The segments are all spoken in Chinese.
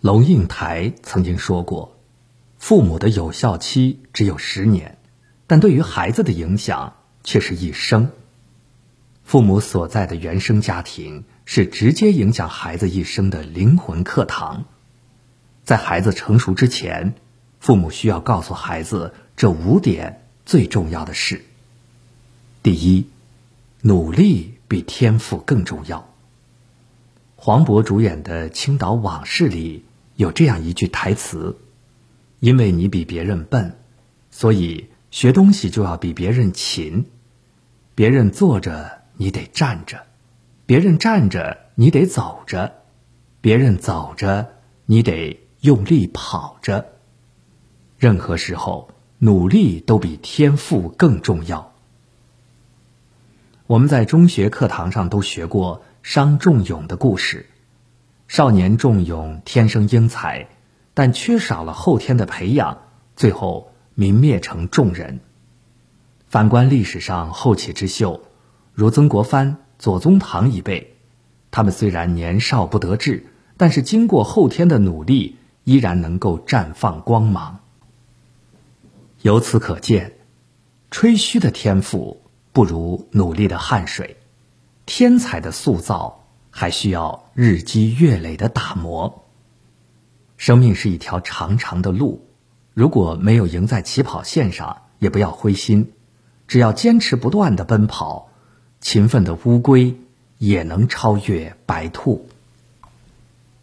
龙应台曾经说过：“父母的有效期只有十年，但对于孩子的影响却是一生。父母所在的原生家庭是直接影响孩子一生的灵魂课堂。在孩子成熟之前，父母需要告诉孩子这五点最重要的事。第一，努力比天赋更重要。”黄渤主演的《青岛往事》里有这样一句台词：“因为你比别人笨，所以学东西就要比别人勤。别人坐着，你得站着；别人站着，你得走着；别人走着，你得用力跑着。任何时候，努力都比天赋更重要。”我们在中学课堂上都学过。商仲永的故事，少年仲永天生英才，但缺少了后天的培养，最后泯灭成众人。反观历史上后起之秀，如曾国藩、左宗棠一辈，他们虽然年少不得志，但是经过后天的努力，依然能够绽放光芒。由此可见，吹嘘的天赋不如努力的汗水。天才的塑造还需要日积月累的打磨。生命是一条长长的路，如果没有赢在起跑线上，也不要灰心，只要坚持不断的奔跑，勤奋的乌龟也能超越白兔。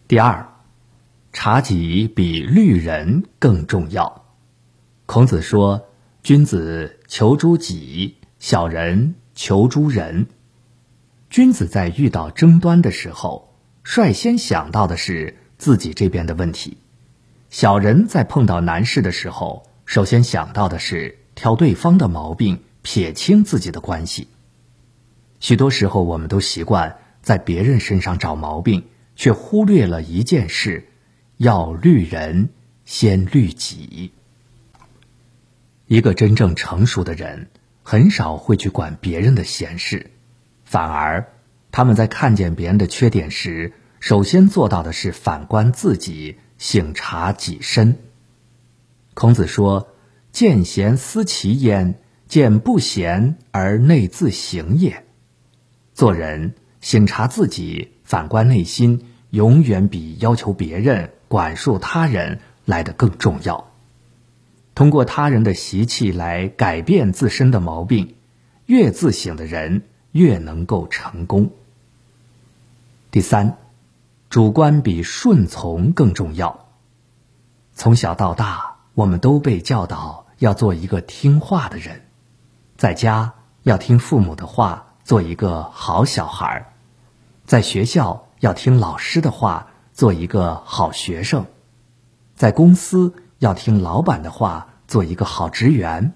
第二，察己比虑人更重要。孔子说：“君子求诸己，小人求诸人。”君子在遇到争端的时候，率先想到的是自己这边的问题；小人在碰到难事的时候，首先想到的是挑对方的毛病，撇清自己的关系。许多时候，我们都习惯在别人身上找毛病，却忽略了一件事：要虑人，先虑己。一个真正成熟的人，很少会去管别人的闲事。反而，他们在看见别人的缺点时，首先做到的是反观自己，省察己身。孔子说：“见贤思齐焉，见不贤而内自省也。”做人省察自己，反观内心，永远比要求别人、管束他人来得更重要。通过他人的习气来改变自身的毛病，越自省的人。越能够成功。第三，主观比顺从更重要。从小到大，我们都被教导要做一个听话的人，在家要听父母的话，做一个好小孩；在学校要听老师的话，做一个好学生；在公司要听老板的话，做一个好职员；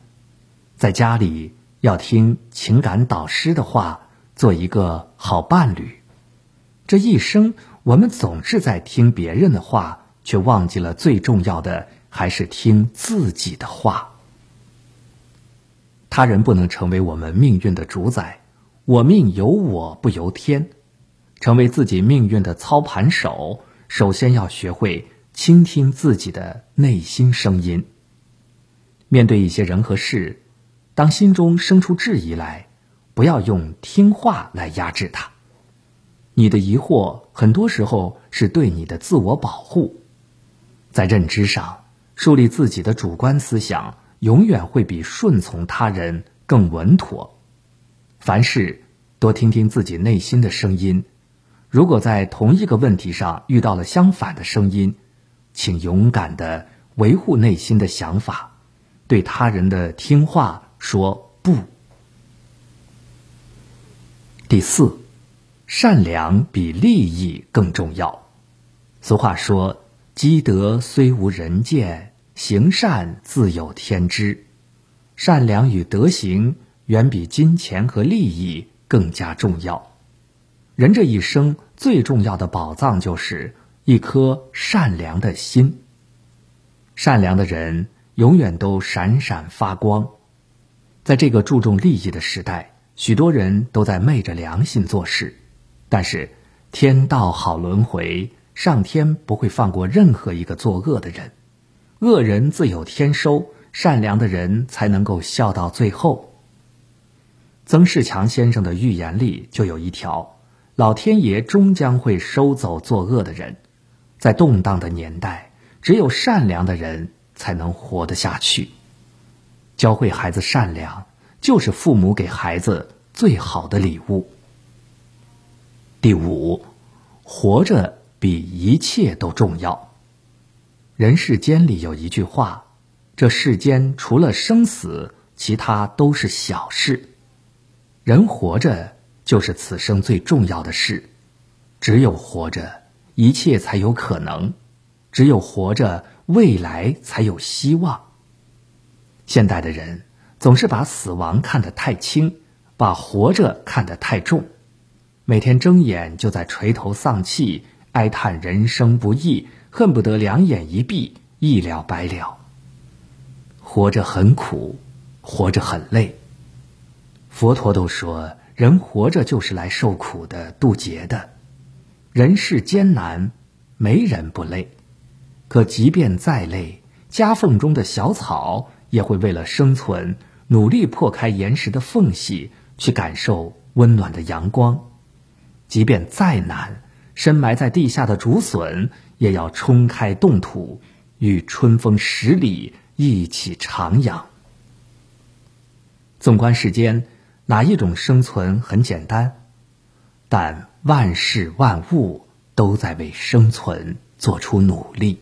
在家里。要听情感导师的话，做一个好伴侣。这一生，我们总是在听别人的话，却忘记了最重要的还是听自己的话。他人不能成为我们命运的主宰，我命由我不由天。成为自己命运的操盘手，首先要学会倾听自己的内心声音。面对一些人和事。当心中生出质疑来，不要用听话来压制它。你的疑惑很多时候是对你的自我保护。在认知上，树立自己的主观思想，永远会比顺从他人更稳妥。凡事多听听自己内心的声音。如果在同一个问题上遇到了相反的声音，请勇敢的维护内心的想法，对他人的听话。说不。第四，善良比利益更重要。俗话说：“积德虽无人见，行善自有天知。”善良与德行远比金钱和利益更加重要。人这一生最重要的宝藏就是一颗善良的心。善良的人永远都闪闪发光。在这个注重利益的时代，许多人都在昧着良心做事，但是天道好轮回，上天不会放过任何一个作恶的人，恶人自有天收，善良的人才能够笑到最后。曾仕强先生的预言里就有一条：老天爷终将会收走作恶的人，在动荡的年代，只有善良的人才能活得下去。教会孩子善良，就是父母给孩子最好的礼物。第五，活着比一切都重要。人世间里有一句话：这世间除了生死，其他都是小事。人活着就是此生最重要的事。只有活着，一切才有可能；只有活着，未来才有希望。现代的人总是把死亡看得太轻，把活着看得太重。每天睁眼就在垂头丧气，哀叹人生不易，恨不得两眼一闭，一了百了。活着很苦，活着很累。佛陀都说，人活着就是来受苦的、渡劫的。人世艰难，没人不累。可即便再累，夹缝中的小草也会为了生存，努力破开岩石的缝隙，去感受温暖的阳光。即便再难，深埋在地下的竹笋也要冲开冻土，与春风十里一起徜徉。纵观世间，哪一种生存很简单？但万事万物都在为生存做出努力。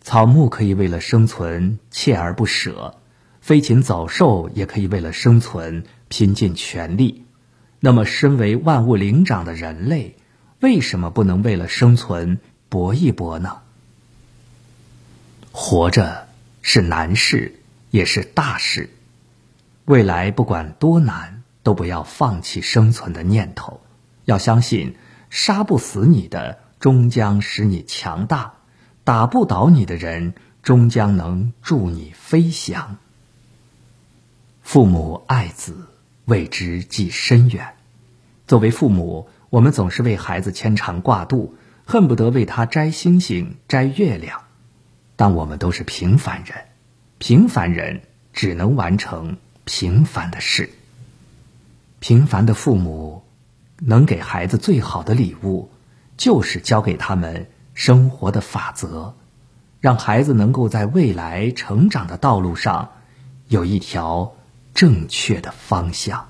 草木可以为了生存锲而不舍，飞禽走兽也可以为了生存拼尽全力。那么，身为万物灵长的人类，为什么不能为了生存搏一搏呢？活着是难事，也是大事。未来不管多难，都不要放弃生存的念头。要相信，杀不死你的，终将使你强大；打不倒你的人，终将能助你飞翔。父母爱子。为之计深远。作为父母，我们总是为孩子牵肠挂肚，恨不得为他摘星星、摘月亮。但我们都是平凡人，平凡人只能完成平凡的事。平凡的父母，能给孩子最好的礼物，就是教给他们生活的法则，让孩子能够在未来成长的道路上有一条。正确的方向。